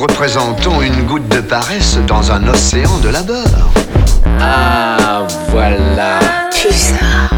représentons une goutte de paresse dans un océan de labeur. Ah, voilà. Pulsar.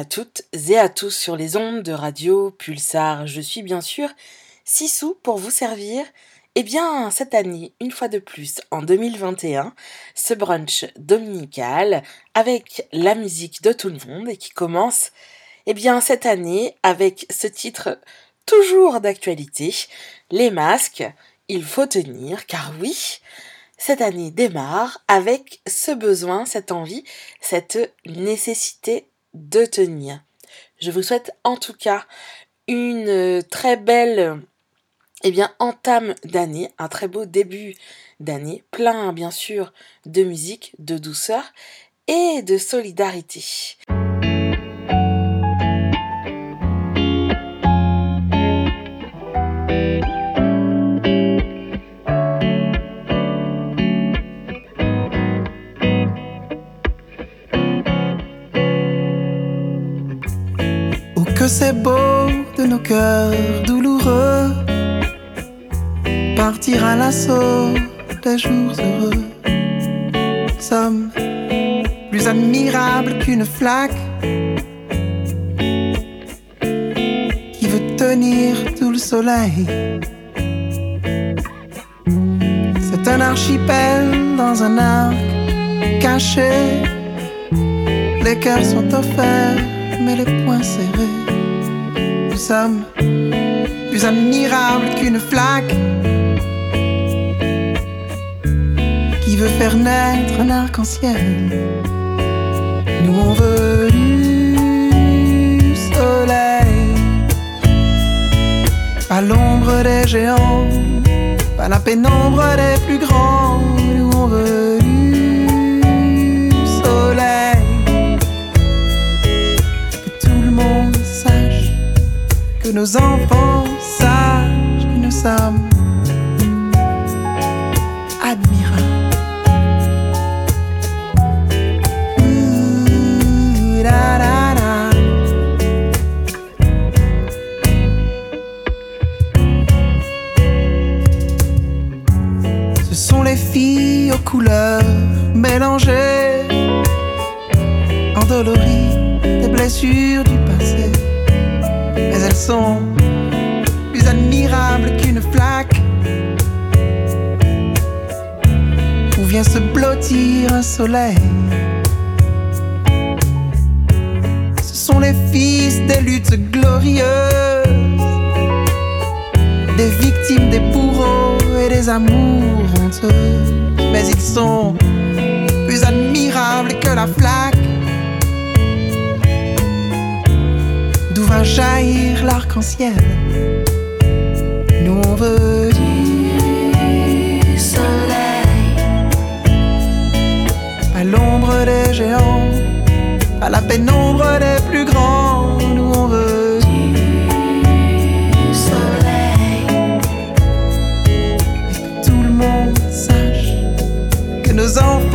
À toutes et à tous sur les ondes de radio Pulsar. Je suis bien sûr Sissou pour vous servir. Eh bien, cette année, une fois de plus, en 2021, ce brunch dominical avec la musique de tout le monde et qui commence, eh bien, cette année avec ce titre toujours d'actualité, Les masques, il faut tenir, car oui, cette année démarre avec ce besoin, cette envie, cette nécessité de tenir. Je vous souhaite en tout cas une très belle eh bien, entame d'année, un très beau début d'année, plein bien sûr de musique, de douceur et de solidarité. C'est beau de nos cœurs douloureux partir à l'assaut des jours heureux. Sommes plus admirables qu'une flaque qui veut tenir tout le soleil. C'est un archipel dans un arc caché. Les cœurs sont offerts, mais les poings serrés sommes plus admirables qu'une flaque qui veut faire naître un arc-en-ciel. Nous on veut du soleil, pas l'ombre des géants, pas la pénombre des plus grands. Que nos enfants sachent que nous sommes admirables. Ce sont les filles aux couleurs mélangées, endolories des blessures du passé. Elles sont plus admirables qu'une flaque où vient se blottir un soleil? Ce sont les fils des luttes glorieuses des victimes, des bourreaux et des amours honteux. Mais ils sont plus admirables que la flaque va jaillir l'arc-en-ciel. Nous on veut du soleil, à l'ombre des géants, à la pénombre des plus grands. Nous on veut du soleil tout le monde sache que nos enfants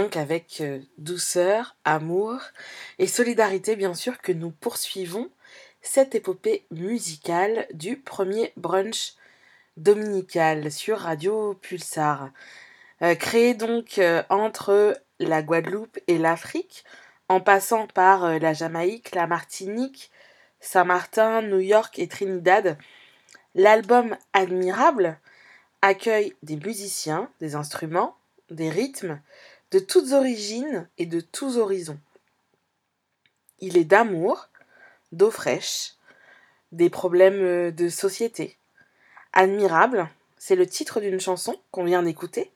donc avec euh, douceur, amour et solidarité bien sûr que nous poursuivons cette épopée musicale du premier brunch dominical sur Radio Pulsar. Euh, créé donc euh, entre la Guadeloupe et l'Afrique, en passant par la Jamaïque, la Martinique, Saint-Martin, New York et Trinidad, l'album Admirable accueille des musiciens, des instruments, des rythmes, de toutes origines et de tous horizons. Il est d'amour, d'eau fraîche, des problèmes euh, de société. Admirable, c'est le titre d'une chanson qu'on vient d'écouter,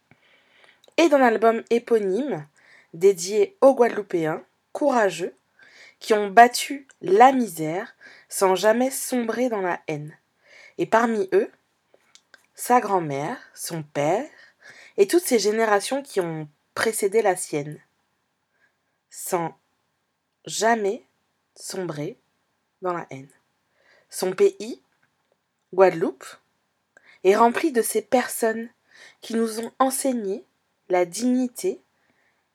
et d'un album éponyme dédié aux Guadeloupéens courageux qui ont battu la misère sans jamais sombrer dans la haine. Et parmi eux, sa grand-mère, son père et toutes ces générations qui ont précédé la sienne, sans jamais sombrer dans la haine. Son pays, Guadeloupe, est rempli de ces personnes qui nous ont enseigné la dignité,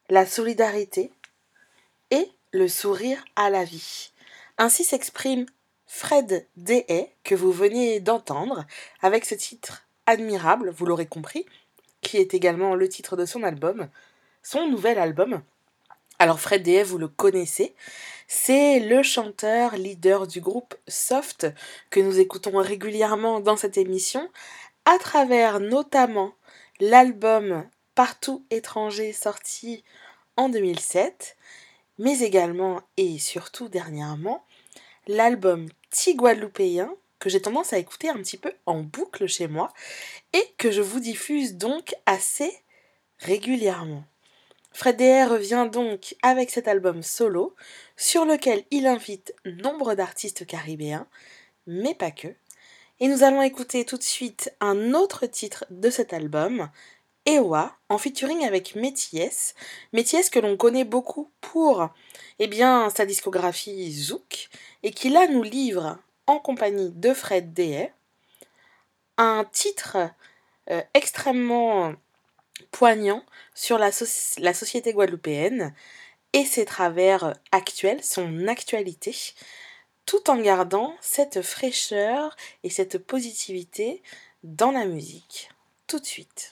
la solidarité et le sourire à la vie. Ainsi s'exprime Fred Dehay, que vous venez d'entendre, avec ce titre admirable, vous l'aurez compris, qui est également le titre de son album, son nouvel album. Alors Fred Dehay, vous le connaissez, c'est le chanteur leader du groupe Soft que nous écoutons régulièrement dans cette émission, à travers notamment l'album Partout étranger sorti en 2007, mais également et surtout dernièrement l'album Tiguadeloupéen que j'ai tendance à écouter un petit peu en boucle chez moi et que je vous diffuse donc assez régulièrement. Fred Deher revient donc avec cet album solo sur lequel il invite nombre d'artistes caribéens, mais pas que. Et nous allons écouter tout de suite un autre titre de cet album, Ewa, en featuring avec Métiès. Métiès que l'on connaît beaucoup pour eh bien, sa discographie Zouk, et qui là nous livre, en compagnie de Fred Dehay, un titre euh, extrêmement poignant sur la, société guadeloupéenne et ses travers actuels, son actualité, tout en gardant cette fraîcheur et cette positivité dans la musique. Tout de suite.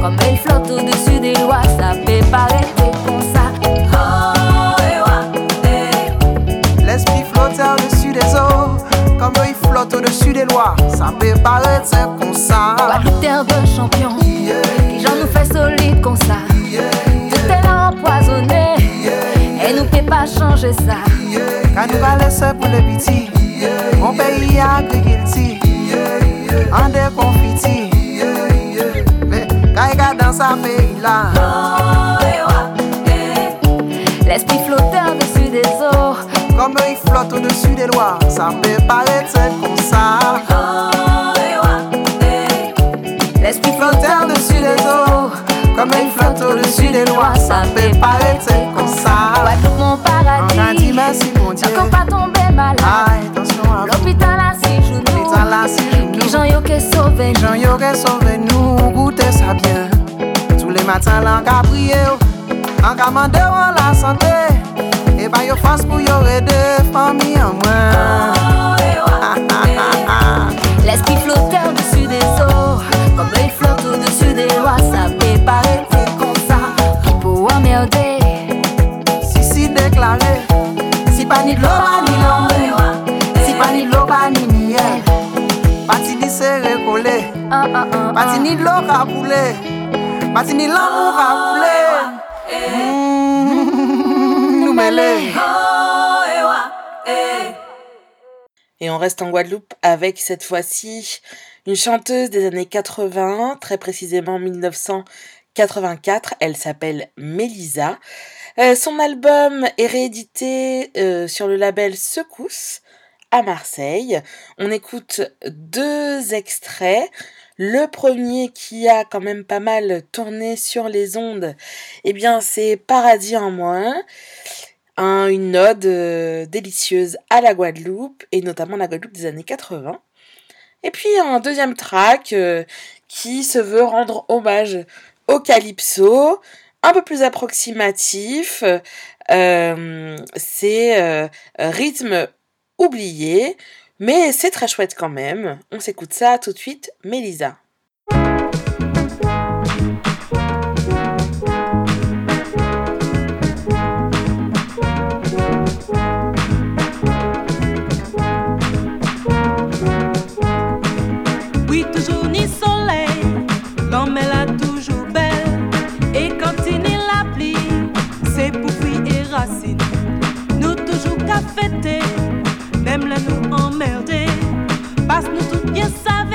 comme il flotte au-dessus des lois, ça peut paraître comme ça. L'esprit flotteur dessus des eaux, comme il flotte au-dessus des lois, ça peut paraître comme ça. terre de champion, qui j'en nous fait solide comme ça. Tout est empoisonné, et nous peut pas changer ça. Quand nous va laisser pour les petits. Mon pays agricole, en des confitis. Mais quand dans sa pays là. L'esprit flotteur dessus des eaux. Comme il flotte au-dessus des lois, ça peut paraître comme ça. L'esprit flotteur dessus des eaux. Comme il flotte au-dessus des lois, ça peut paraître comme ça. Guadeloupe, mon paradis. On a dit merci, mon Dieu. pas tomber malade. L'hôpital a six genoux. Qui j'en yo que sauvé J'en yo que sauvé nous. Goûtez ça bien. Tous les matins, l'en qu'a prié. En qu'a mandé la santé. Et bah yo fasse pour yo aider famille en moins. L'esprit flotteur dessus des eaux. Comme il flotte au-dessus des lois, ça peut paraître comme ça. Il peut emmerder. Si si déclaré. Si pas ni de l'eau, ni l'eau. Si pas ni de l'eau, pas ni miel. Pati ni serré collé. Pati ni de l'eau à mêlés. Et on reste en Guadeloupe avec cette fois-ci une chanteuse des années 80, très précisément 1984. Elle s'appelle Mélisa. Euh, son album est réédité euh, sur le label Secousse à Marseille. On écoute deux extraits. Le premier qui a quand même pas mal tourné sur les ondes, eh bien c'est Paradis en moins une ode euh, délicieuse à la Guadeloupe, et notamment la Guadeloupe des années 80. Et puis un deuxième track euh, qui se veut rendre hommage au calypso, un peu plus approximatif. Euh, c'est rythme oublié, mais c'est très chouette quand même. On s'écoute ça tout de suite, Mélisa. Là nous emmerder, parce nous tout bien savons,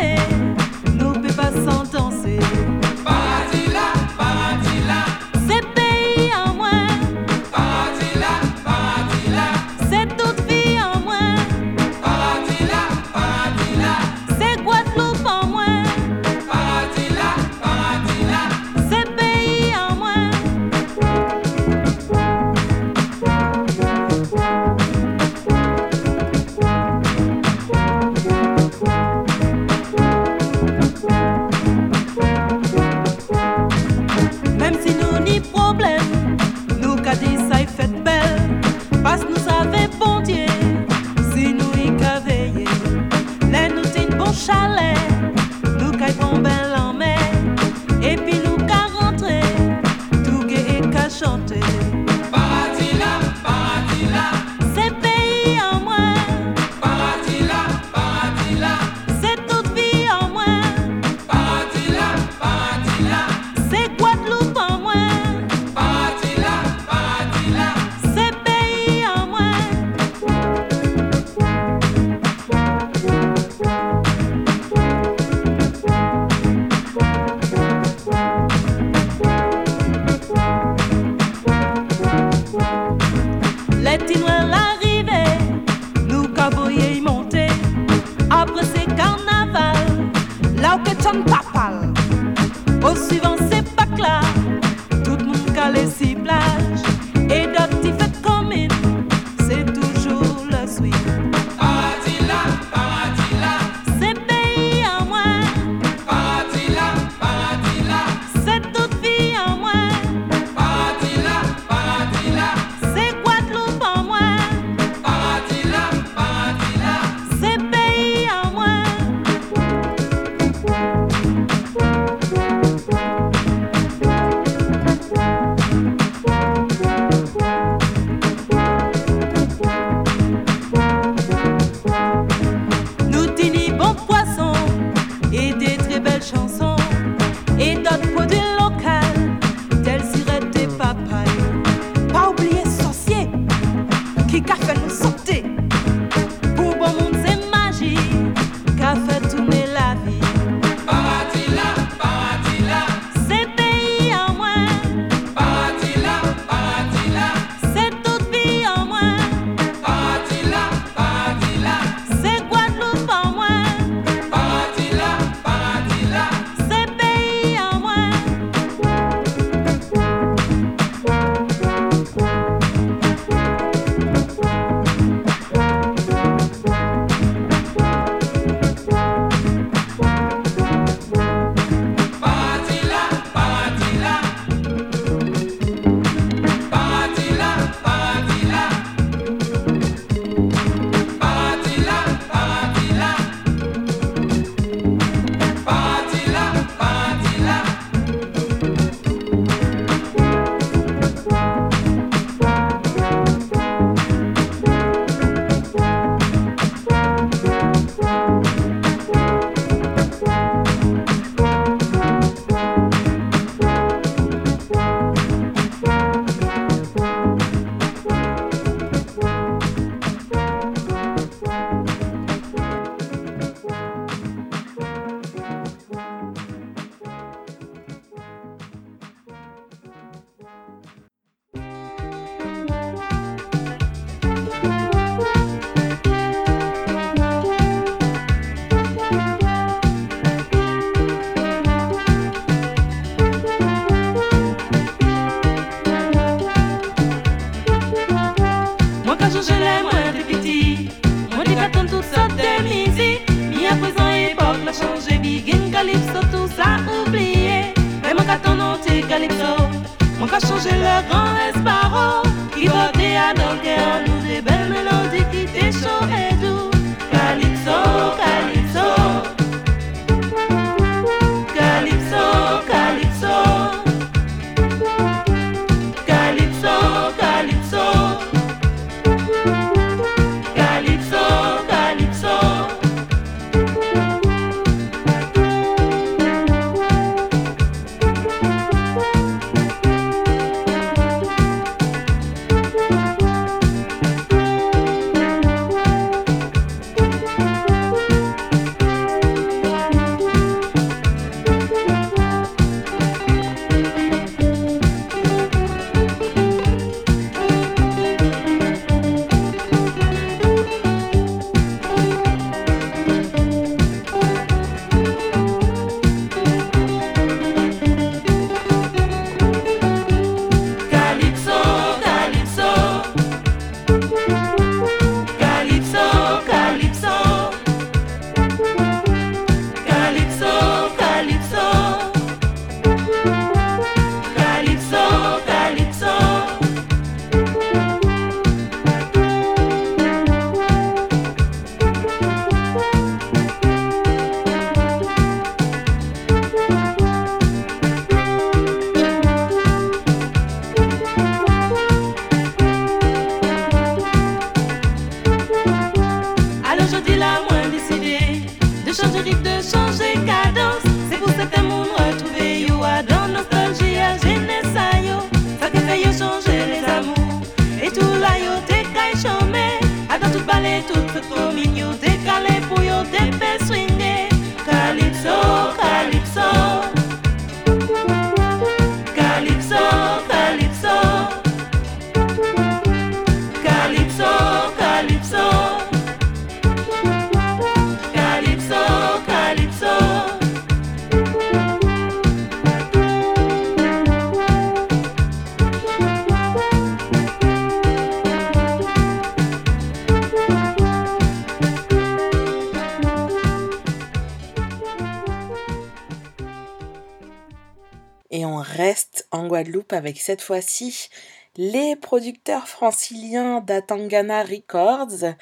avec cette fois-ci les producteurs franciliens d'Atangana Records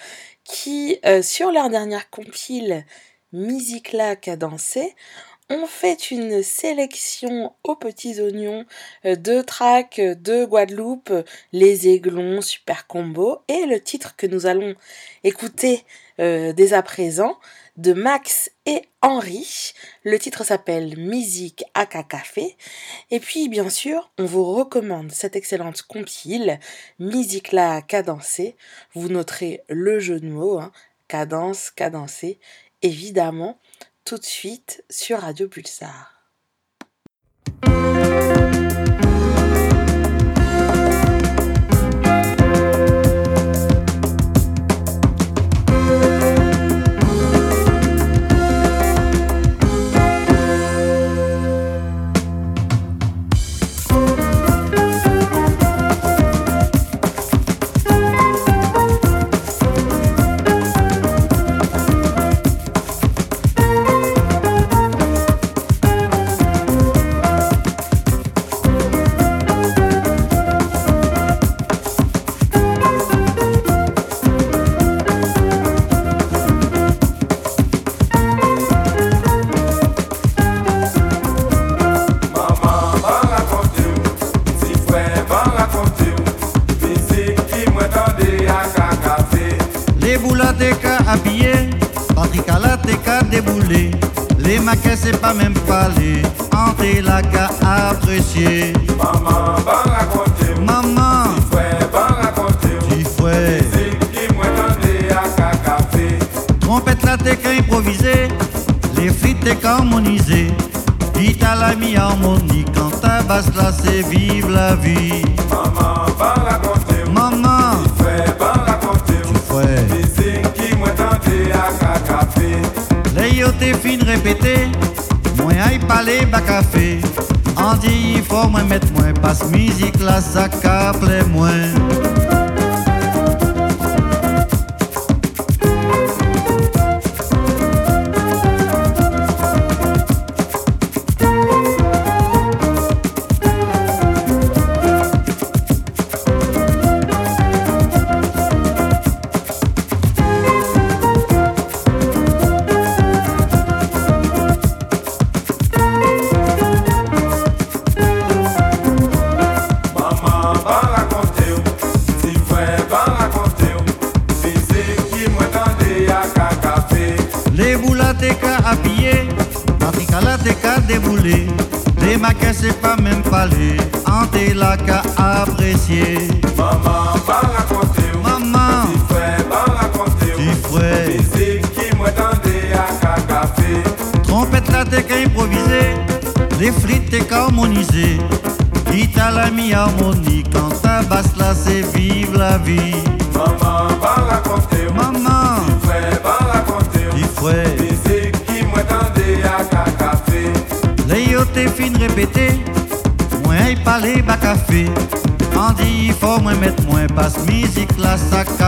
qui, euh, sur leur dernière compile Musicla Cadencé, ont fait une sélection aux petits oignons euh, de tracks de Guadeloupe, Les Aiglons, Super Combo, et le titre que nous allons écouter euh, dès à présent, de Max et Henri. Le titre s'appelle Musique à Café. Et puis, bien sûr, on vous recommande cette excellente compile, Musique là cadencée. Vous noterez le jeu de mots, hein, cadence, cadencée, évidemment, tout de suite sur Radio Pulsar.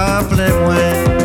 Ça câble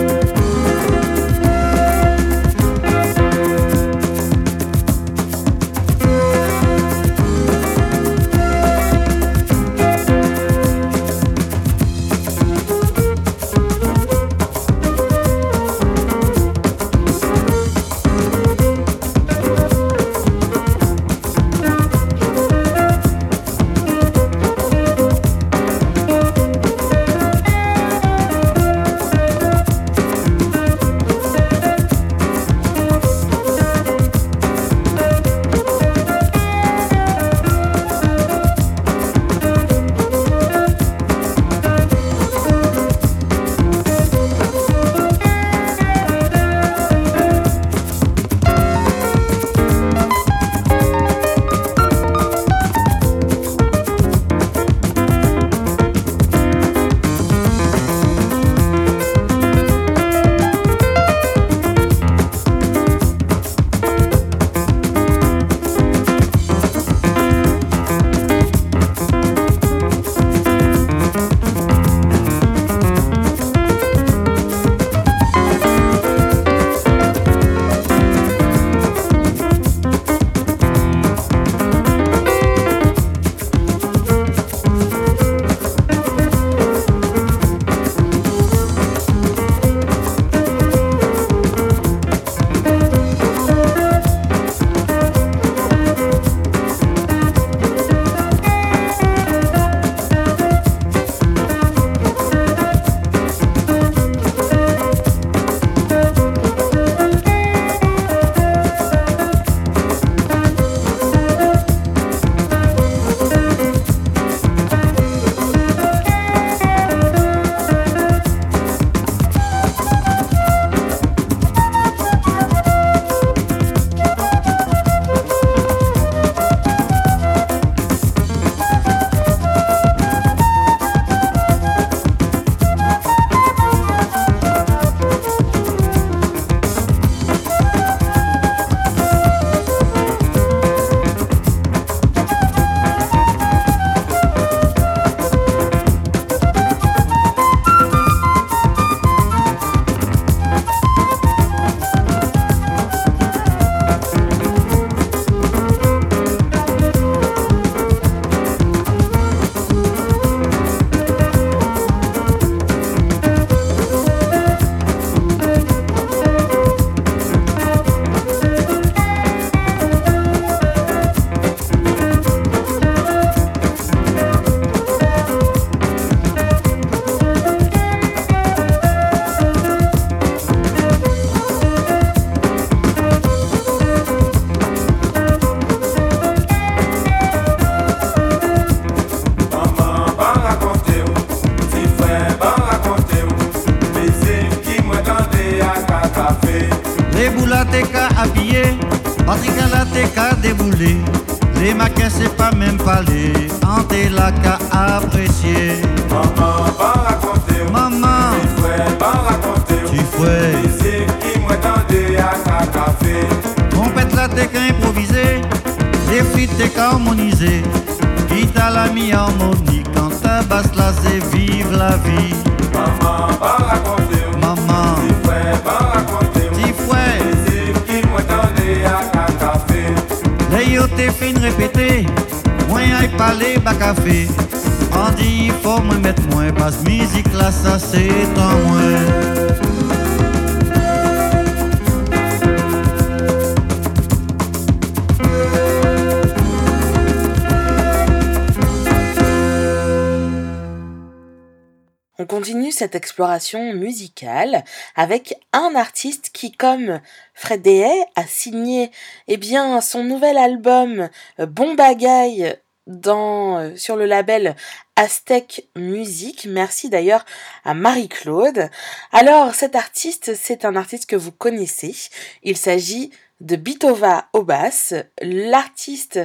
exploration musicale avec un artiste qui, comme Fred Dehay, a signé eh bien, son nouvel album euh, Bon Bagaille dans, euh, sur le label Aztec Music. Merci d'ailleurs à Marie-Claude. Alors, cet artiste, c'est un artiste que vous connaissez. Il s'agit de Bitova Obas, l'artiste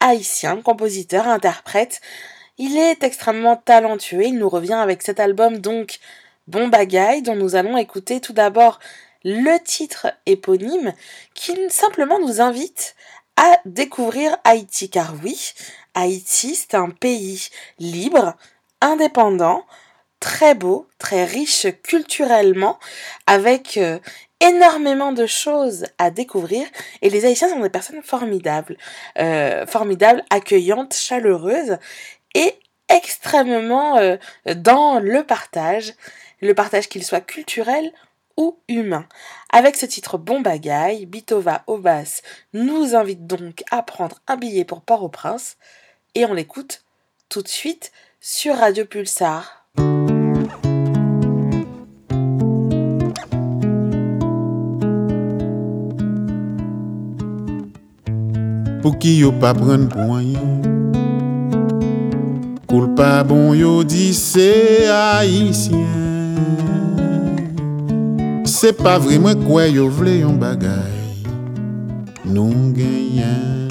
haïtien, compositeur, interprète. Il est extrêmement talentueux. Il nous revient avec cet album donc Bon Bagaille dont nous allons écouter tout d'abord le titre éponyme qui simplement nous invite à découvrir Haïti. Car oui, Haïti c'est un pays libre, indépendant, très beau, très riche culturellement avec euh, énormément de choses à découvrir. Et les Haïtiens sont des personnes formidables, euh, formidables, accueillantes, chaleureuses et extrêmement euh, dans le partage, le partage qu'il soit culturel ou humain. Avec ce titre Bon Bagaille, Bitova Obas nous invite donc à prendre un billet pour Port-au-Prince et on l'écoute tout de suite sur Radio Pulsar. Pou ki yo? Koul pa bon yo di se haisyen Se pa vre mwen kwe yo vle yon bagay. Nou genyen.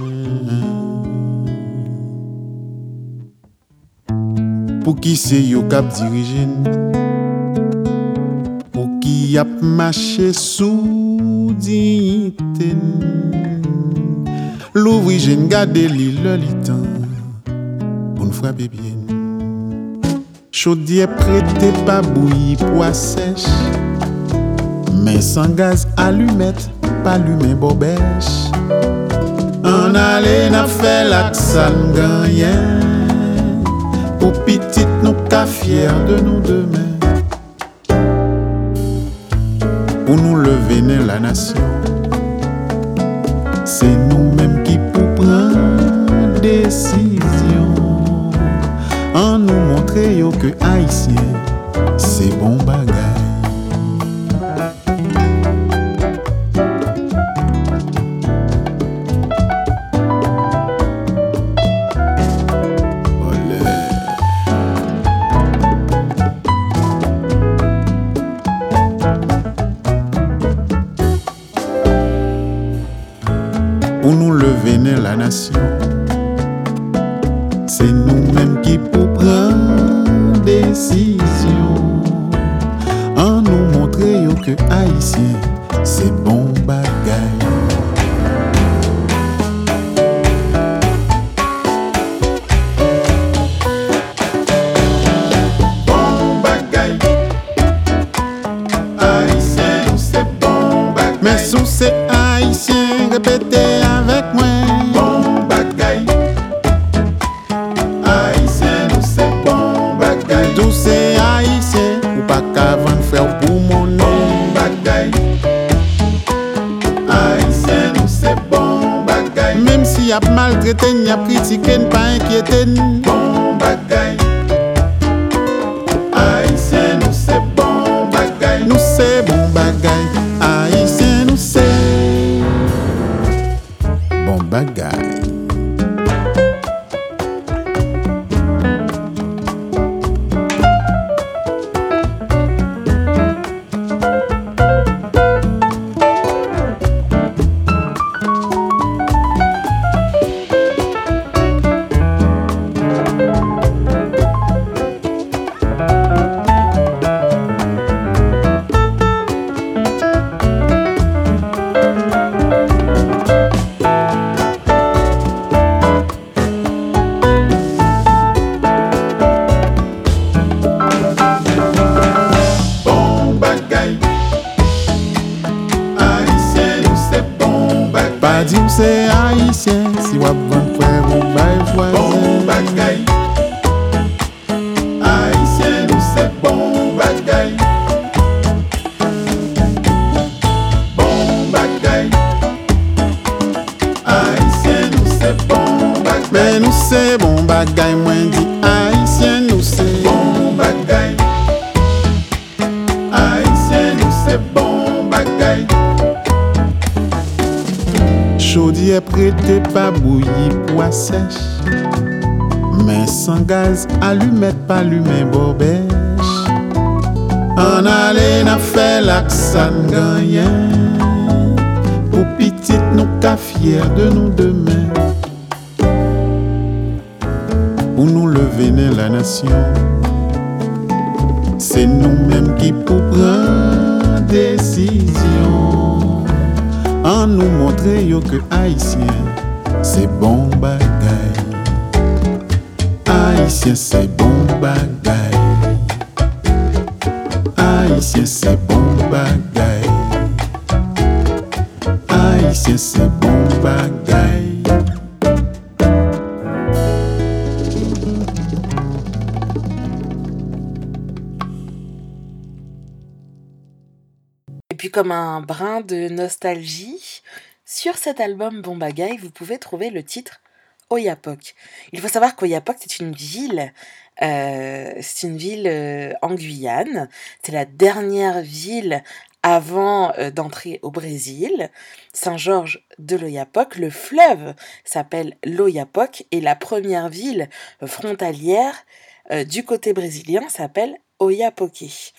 Pou ki se yo kap dirijen. Pou ki ap mache sou diniten Louvri jen gade li lolitan li tan Pou n'frape bien Chaudie prete pa bouilli poa sèche. Men san gaz allumet Pa lumen bobèche. An ale na fè lak sal ganyen Pou pitit nou ka fier de nou demen Pou nou levene la nasyon Se nou menm ki pou pran desisyon ke haisyen Se bon bagay gaz, allumette pas allumé bobèche. En allé n'a fait l'accent gagnant Pour petite nous ka fier de nous demain. Pour nous lever la nation. C'est nous-mêmes qui pour prendre décision. En nous montrer yo que haïtien c'est bon bagay haïtien c'est bon bagay haïtien c'est bon bagay haïtien c'est bon bagay Et puis comme un brin de nostalgie, sur cet album Bon vous pouvez trouver le titre Oyapok. Il faut savoir qu'Oyapok, c'est une ville, euh, c'est ville euh, en Guyane. C'est la dernière ville avant euh, d'entrer au Brésil. Saint-Georges de l'Oyapock. Le fleuve s'appelle l'Oyapock et la première ville frontalière du côté brésilien s'appelle Oiapoque.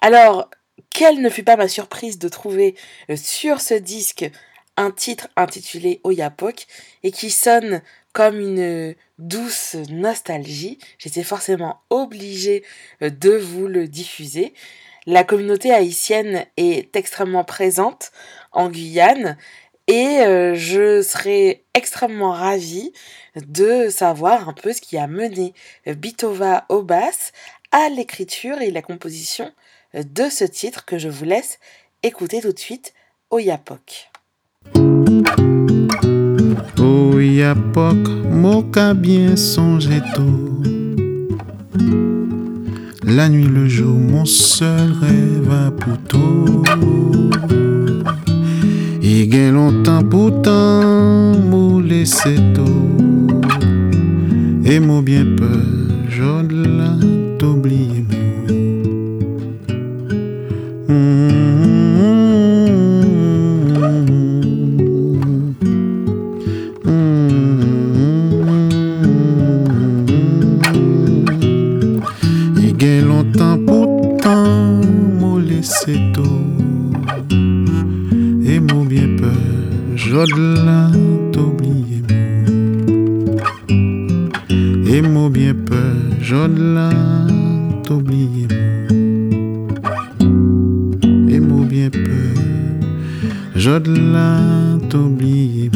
Alors, quelle ne fut pas ma surprise de trouver sur ce disque un titre intitulé Oyapok et qui sonne comme une douce nostalgie. J'étais forcément obligée euh, de vous le diffuser. La communauté haïtienne est extrêmement présente en Guyane et euh, je serais extrêmement ravie de savoir un peu ce qui a mené euh, Bitova au basse à l'écriture et la composition euh, de ce titre que je vous laisse écouter tout de suite, Oyapok. Oyapok, moka bien songer tôt. La nuit, le jour, mon seul rêve à pouto. Et gain longtemps pourtant, mou laissé tôt. Et mon bien peur, j'en là t'oublier. Peur, j'en là t'oublier. Et mon bien peur, j'en là t'oublier. Et mon bien peur, j'en là t'oublier.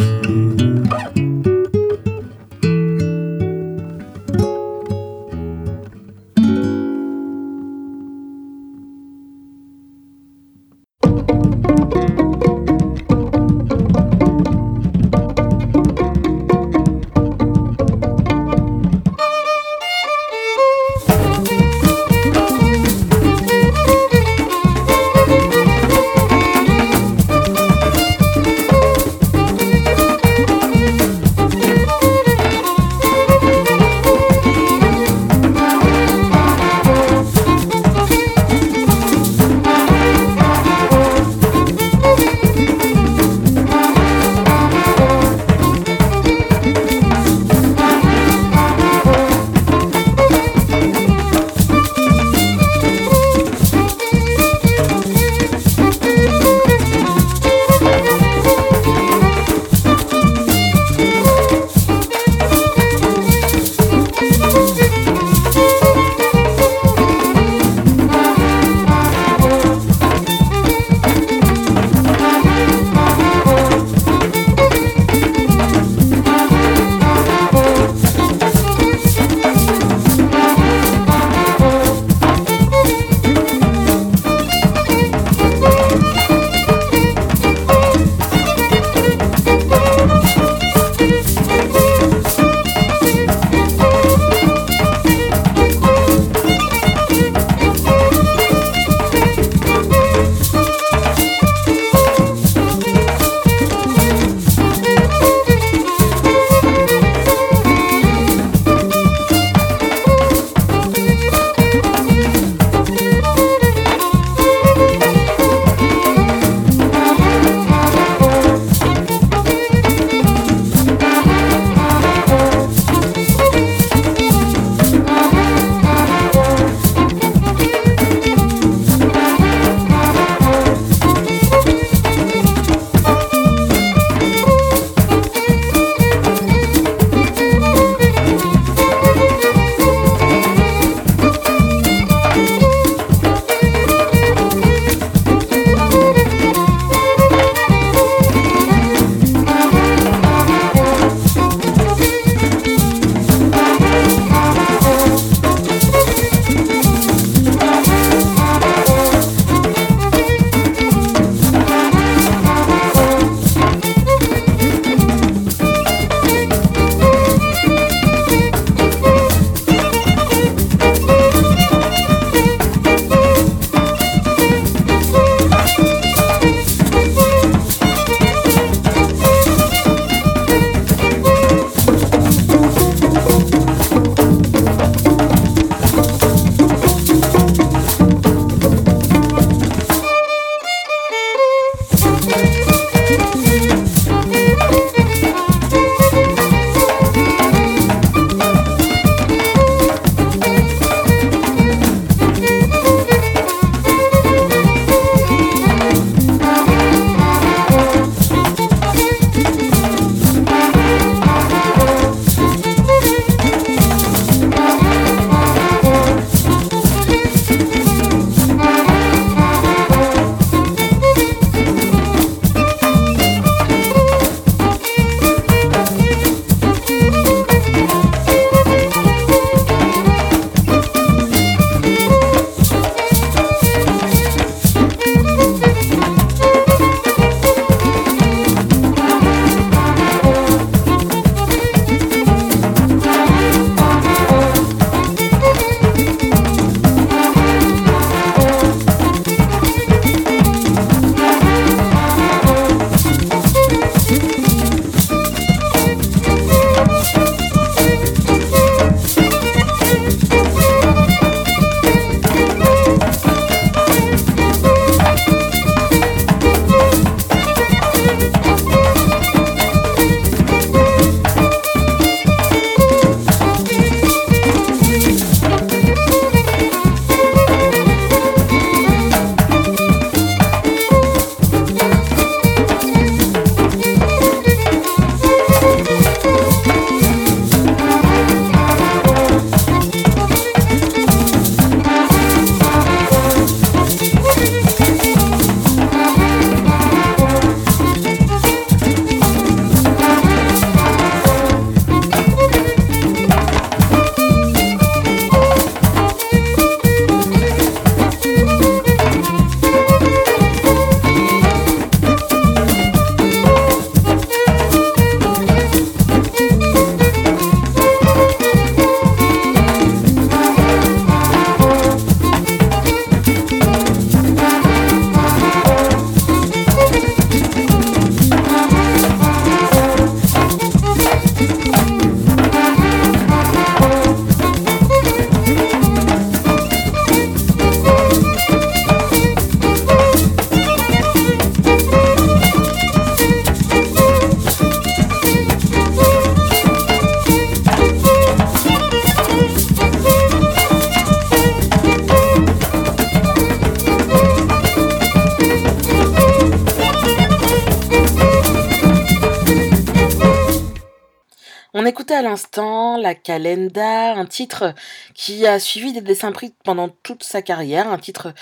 Calenda, un titre qui a suivi des dessins pris pendant toute sa carrière, un titre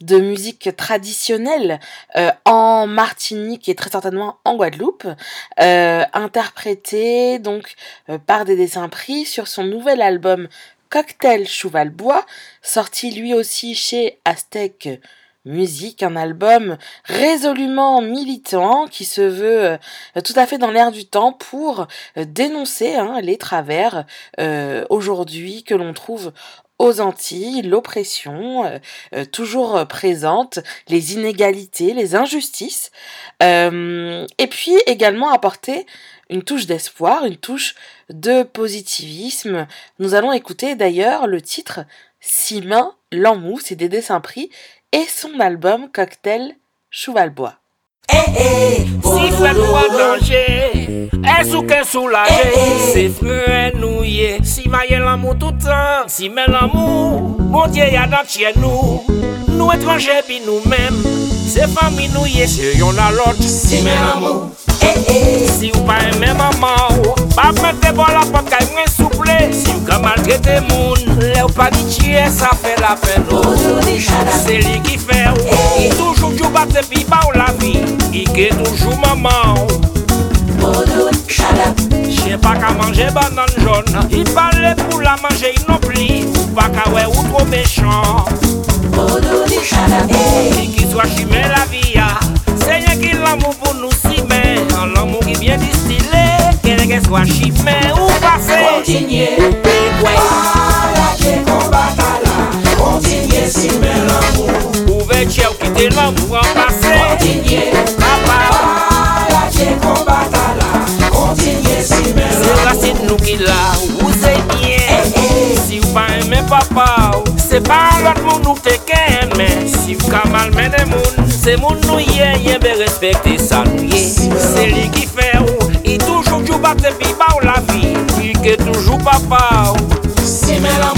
de musique traditionnelle euh, en Martinique et très certainement en Guadeloupe, euh, interprété donc euh, par des dessins pris sur son nouvel album Cocktail Cheval Bois, sorti lui aussi chez Aztec Musique, un album résolument militant qui se veut euh, tout à fait dans l'air du temps pour euh, dénoncer hein, les travers euh, aujourd'hui que l'on trouve aux Antilles, l'oppression toujours présente, les inégalités, les injustices, et puis également apporter une touche d'espoir, une touche de positivisme. Nous allons écouter d'ailleurs le titre Simain Lamou, c'est des dessins pris et son album Cocktail Cheval-Bois. Eh, eh, si fè nou an danje, e sou ken soulaje Se fre nouye, si maye l'amou toutan Si men l'amou, bon diye ya dan tche nou Nou etranje bi nou men, se fami nouye Se yon alot, si men l'amou Si ou pa eme maman ou Pa mette bon la pot kay mwen souple Si ou ka maltrete moun Le ou pa di tchye sa fe la fè nou. Se li ki fè ou. Toujou djou bat se pi pa ou la vi Ike toujou maman ou. Che pa ka manje banan joun I pale pou la manje inopli Ou pa ka we ou tro mechan Li ki swa chime la vi ya Se ah. nye ki l'amou pou nou si men An l'amou ki vyen distile Kene ke swa chime ou pase Kontinye Wè Mèche ou ki te lan pou an pase. Kontinye, papa. Pa lache kombata la Kontinye si men la Se rase nou ki la ou se nye. Eh, eh. Si ou pa eme papa ou Se pa lot moun ou te ken men Si ou ka malmene moun Se moun nou ye ye be respekte sa nou ye. Se li ki fe ou I toujou djou bate pi pa ou la vi. Ki ke toujou papa ou Si men la moun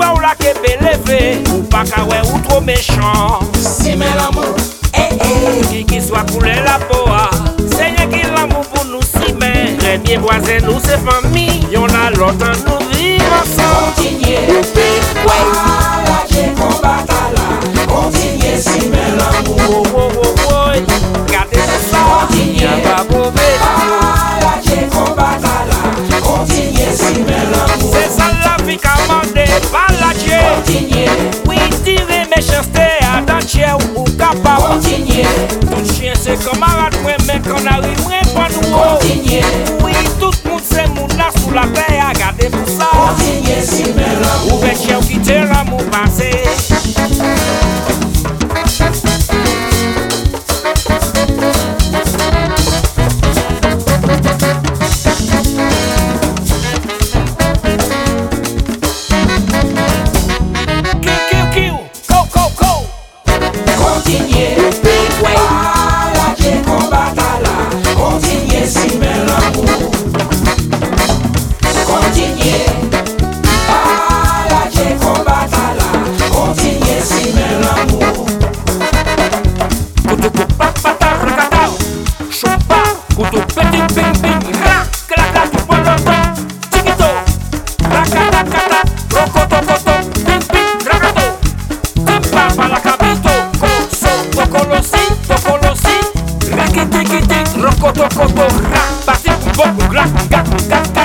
mba ou la kepe leve Ou pa kawe ou tro mechon Sime l'amou, e eh, e eh. Ki ki swa koule la poa Se nye ki l'amou pou nou sime Remye boazen nou se fami Yon la lotan nou viv ansan Kontinye kontinye Ou tire mechanste a dan chè ou kapa Kontinye Tout chien se komarat mwen roco toco ra, basi, bo, ra, ga, ga.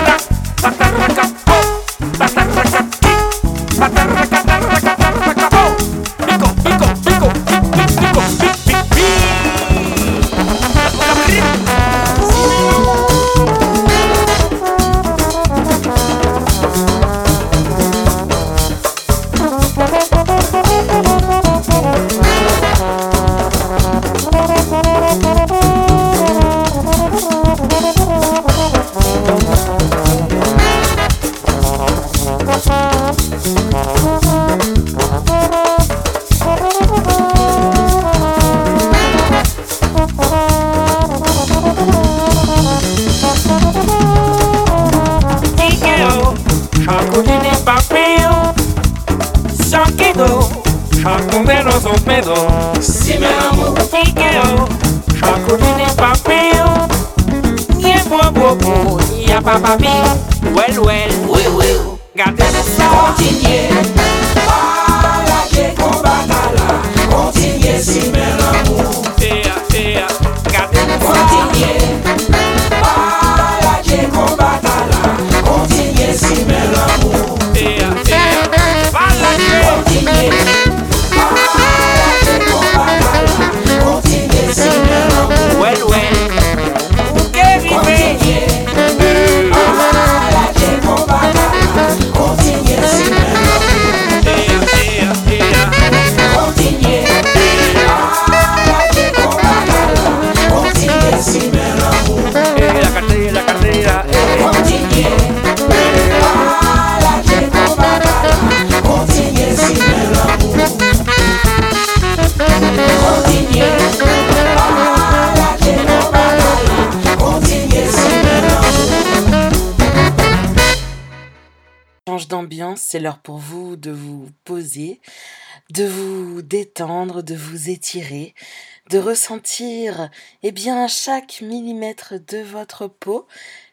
De ressentir eh bien chaque millimètre de votre peau,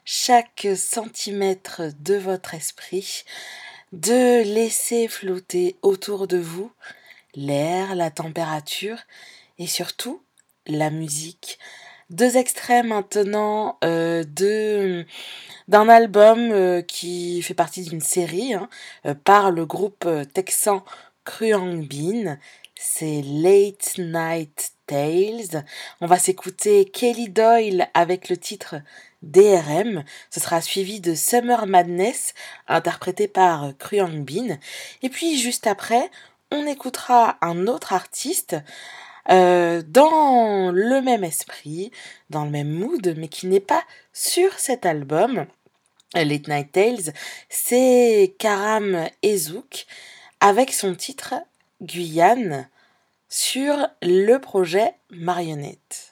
chaque centimètre de votre esprit, de laisser flotter autour de vous l'air, la température et surtout la musique. Deux extraits maintenant euh, d'un album euh, qui fait partie d'une série hein, euh, par le groupe texan Kruang Bean. C'est Late Night Tales. On va s'écouter Kelly Doyle avec le titre DRM. Ce sera suivi de Summer Madness interprété par Kruang Bean. Et puis juste après, on écoutera un autre artiste euh, dans le même esprit, dans le même mood, mais qui n'est pas sur cet album. Late Night Tales, c'est Karam Ezouk avec son titre Guyane sur le projet Marionnette.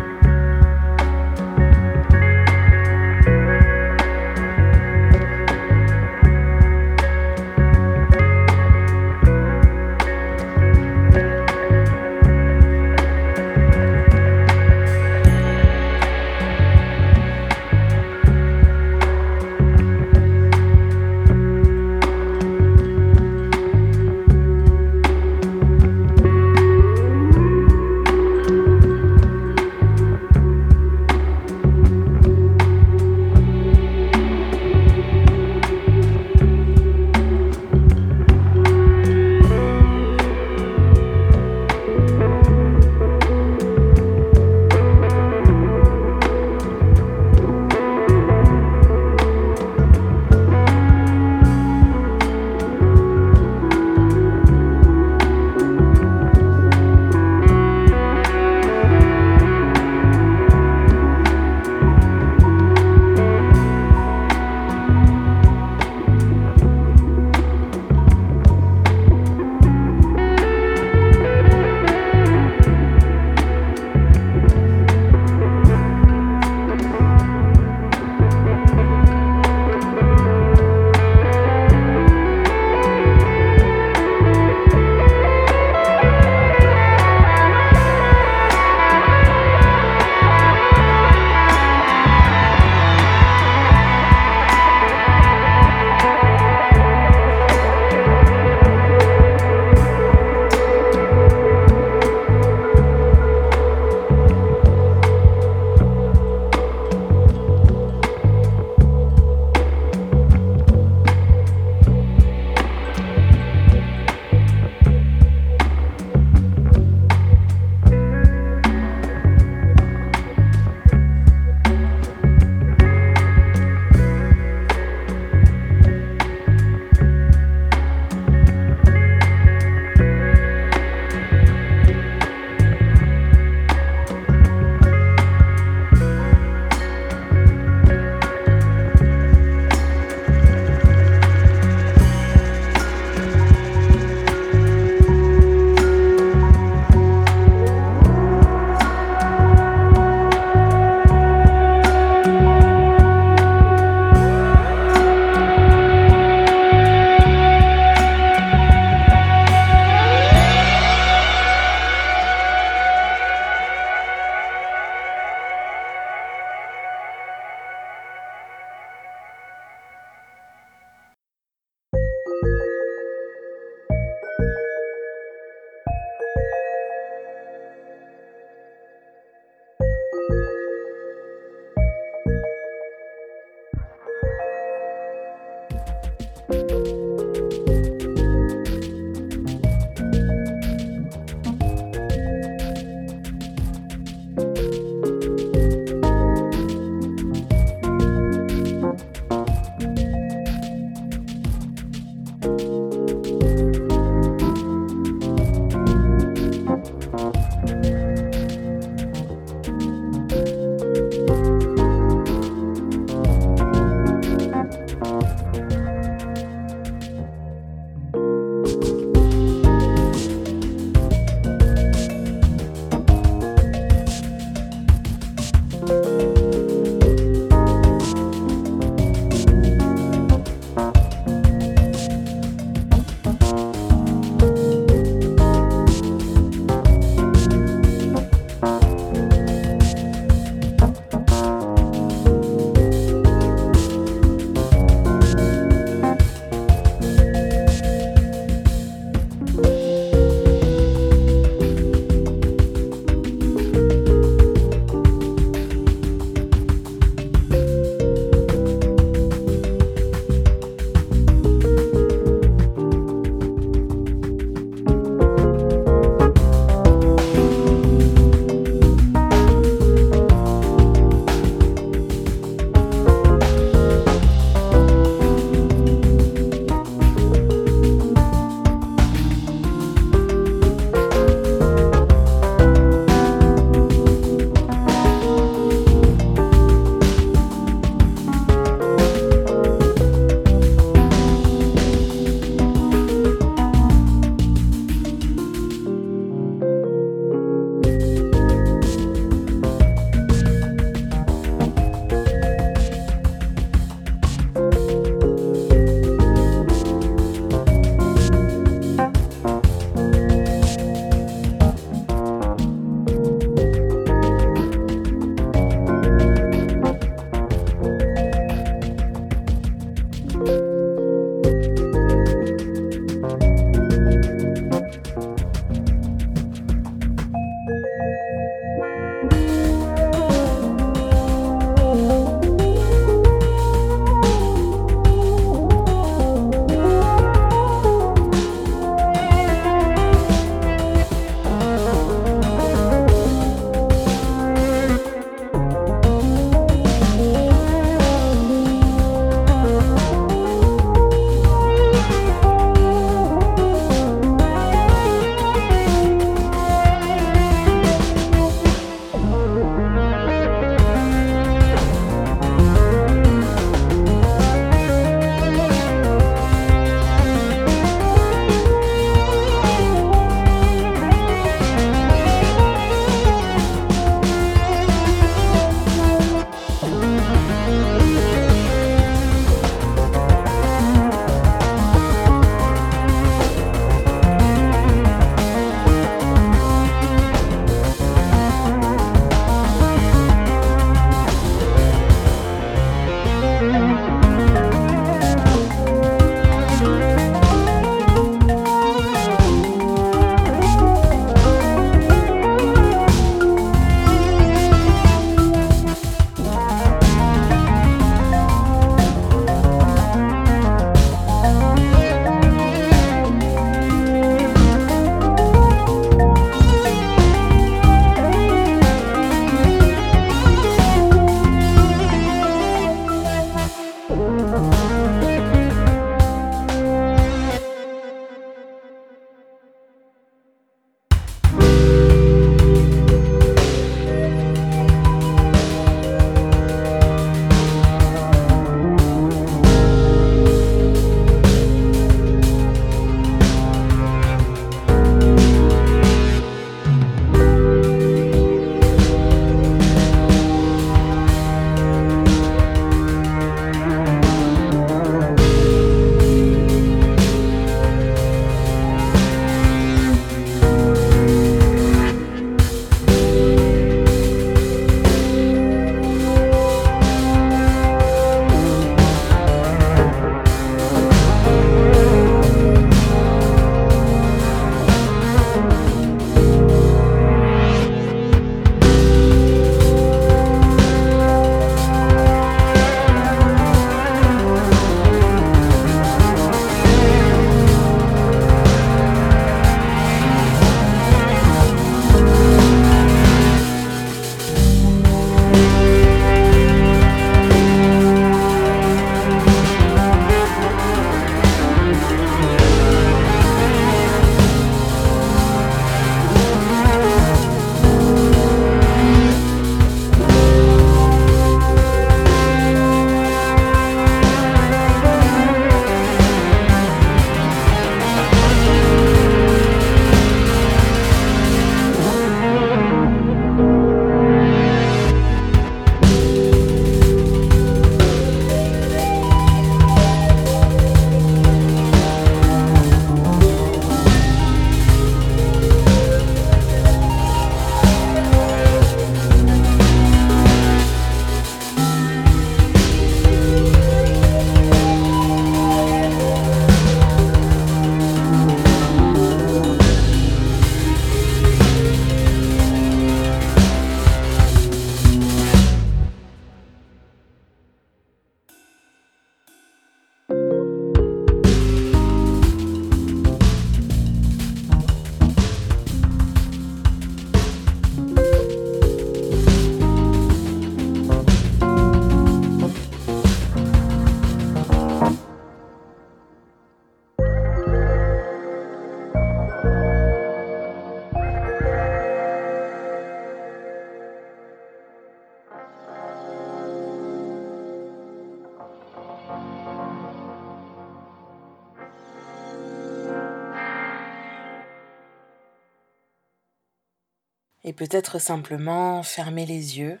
Peut-être simplement fermer les yeux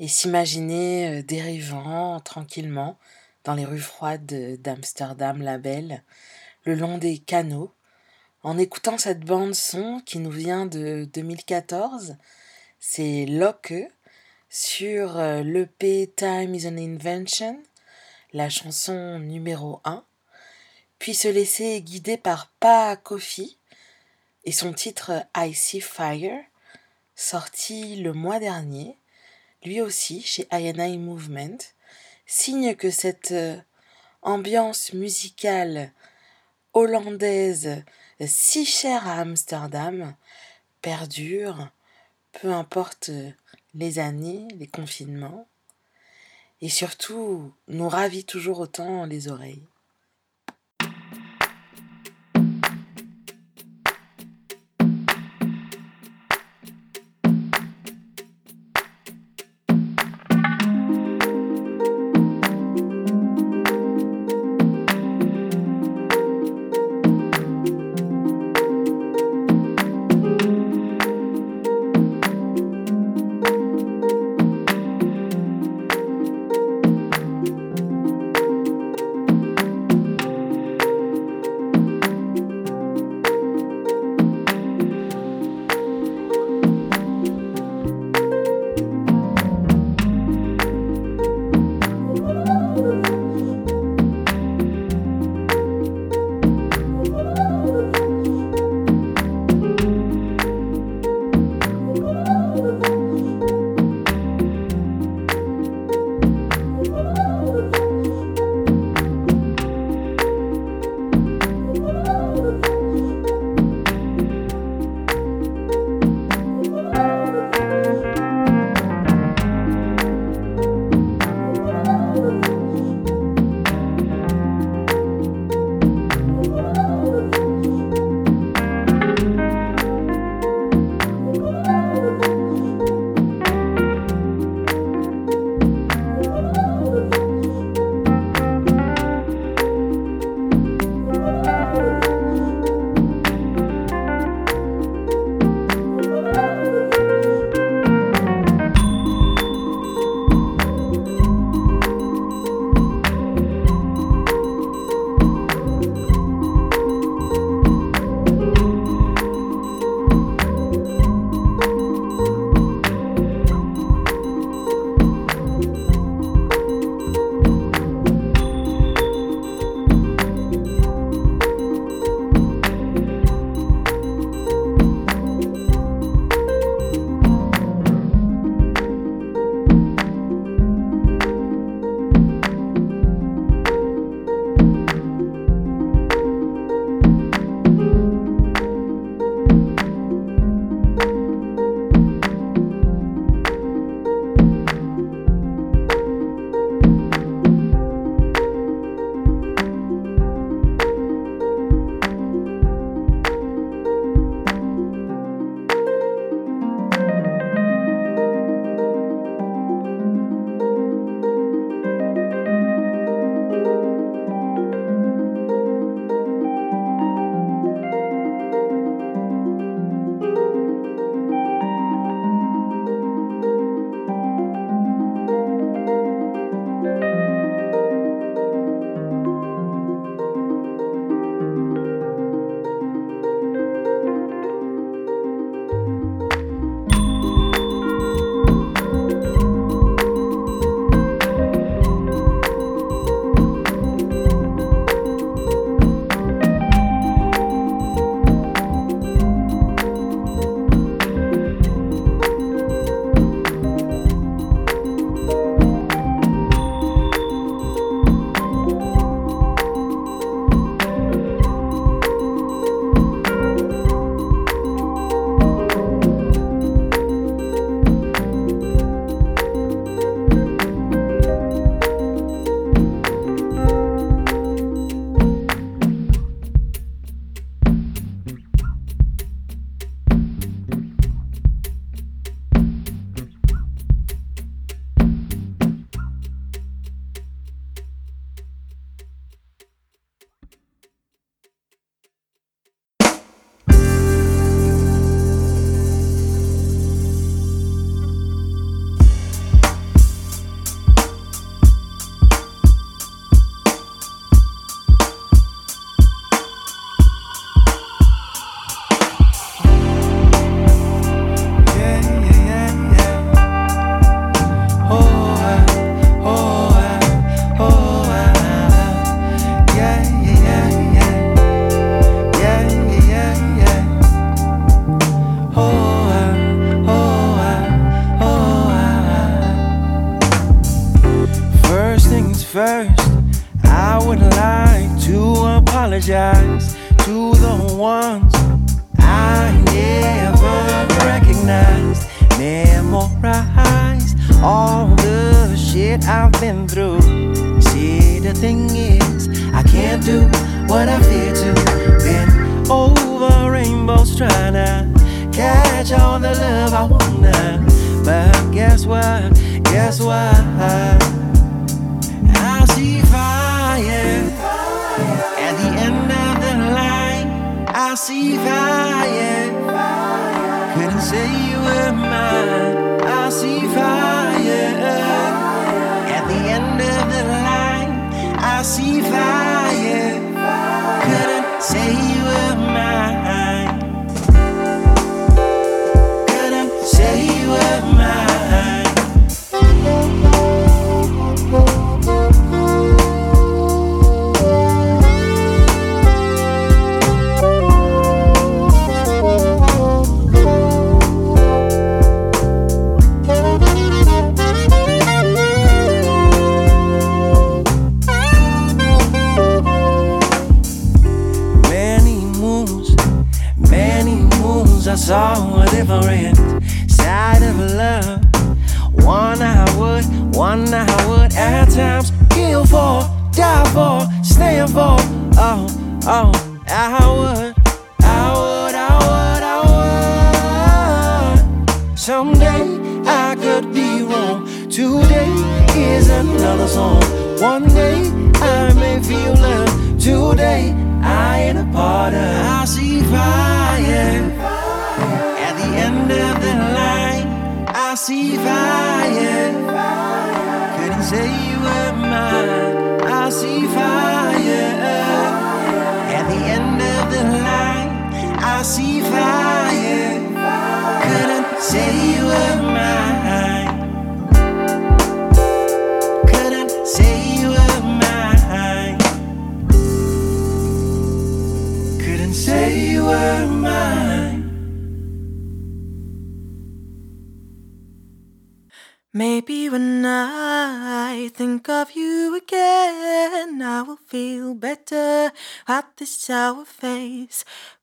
et s'imaginer euh, dérivant tranquillement dans les rues froides d'Amsterdam la belle, le long des canaux, en écoutant cette bande son qui nous vient de 2014, c'est Locke sur euh, l'EP Time is an Invention, la chanson numéro 1, puis se laisser guider par Pa Kofi et son titre I See Fire, sorti le mois dernier, lui aussi chez INI Movement, signe que cette euh, ambiance musicale hollandaise si chère à Amsterdam perdure, peu importe les années, les confinements, et surtout nous ravit toujours autant les oreilles.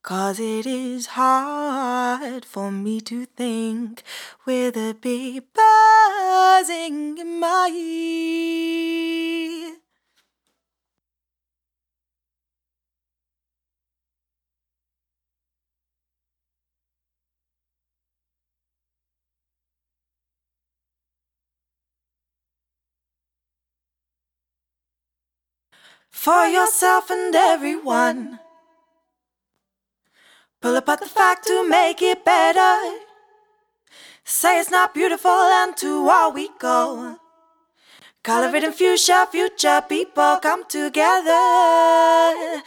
Cause it is hard for me to think with a bee buzzing in my ear. for yourself and everyone. Pull apart the fact to make it better. Say it's not beautiful, and to all we go. Color it in fuchsia, future people come together.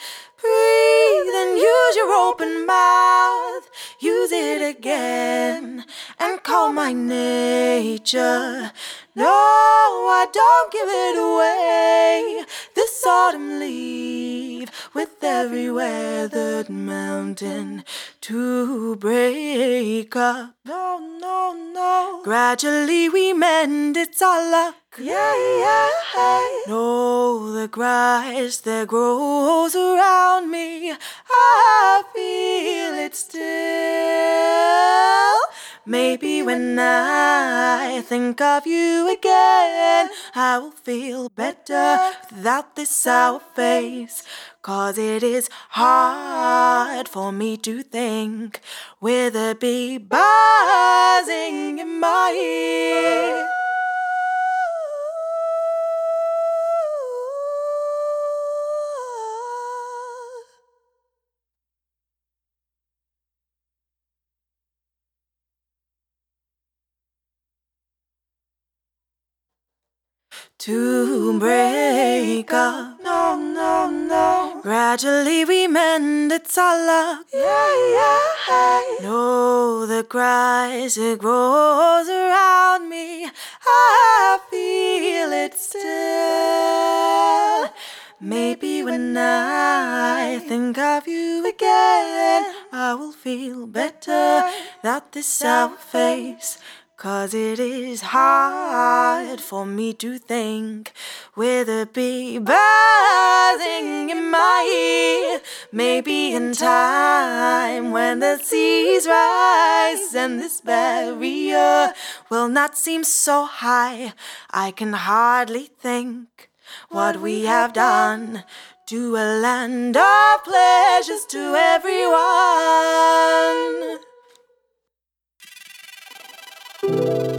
Breathe and use your open mouth. Use it again and call my nature. No, I don't give it away. This autumn leave with every weathered mountain to break up. No, no, no. Gradually we mend, it's our luck. Yeah, yeah. No, the grass that grows around me, I feel it still. Maybe when I think of you again, I will feel better without this sour face. Cause it is hard for me to think with a bee buzzing in my ear. To break up. No, no, no. Gradually we mend, it's our luck. Yeah, yeah. No, the grass it grows around me. I feel it still. Maybe when I think of you again, I will feel better that this sour face. Cause it is hard for me to think with a bee buzzing in my ear. Maybe in time when the seas rise and this barrier will not seem so high, I can hardly think what we have done to a land of pleasures to everyone. Thank you.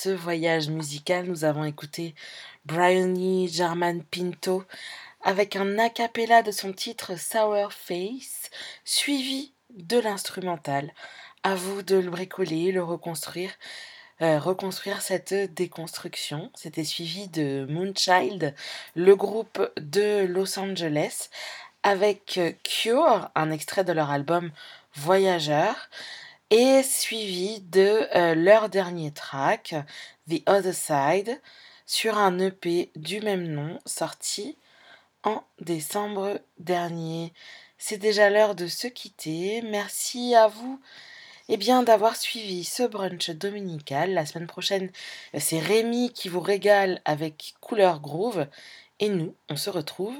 Ce voyage musical, nous avons écouté Bryony German Pinto avec un a cappella de son titre Sour Face, suivi de l'instrumental. À vous de le bricoler, le reconstruire, euh, reconstruire cette déconstruction. C'était suivi de Moonchild, le groupe de Los Angeles, avec Cure, un extrait de leur album Voyageur, et suivi de euh, leur dernier track, The Other Side, sur un EP du même nom sorti en décembre dernier. C'est déjà l'heure de se quitter. Merci à vous eh d'avoir suivi ce brunch dominical. La semaine prochaine, c'est Rémi qui vous régale avec Couleur Groove. Et nous, on se retrouve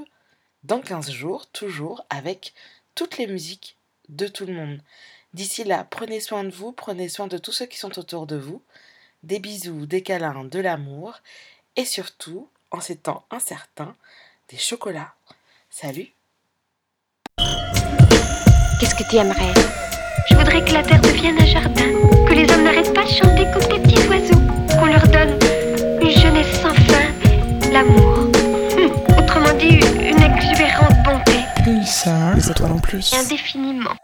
dans 15 jours, toujours avec toutes les musiques de tout le monde. D'ici là, prenez soin de vous, prenez soin de tous ceux qui sont autour de vous. Des bisous, des câlins, de l'amour. Et surtout, en ces temps incertains, des chocolats. Salut Qu'est-ce que tu aimerais? Je voudrais que la terre devienne un jardin, que les hommes n'arrêtent pas de chanter comme des petits oiseaux, qu'on leur donne une jeunesse sans fin, l'amour. Hum, autrement dit, une exubérante bonté. ça, les étoiles en plus. Indéfiniment.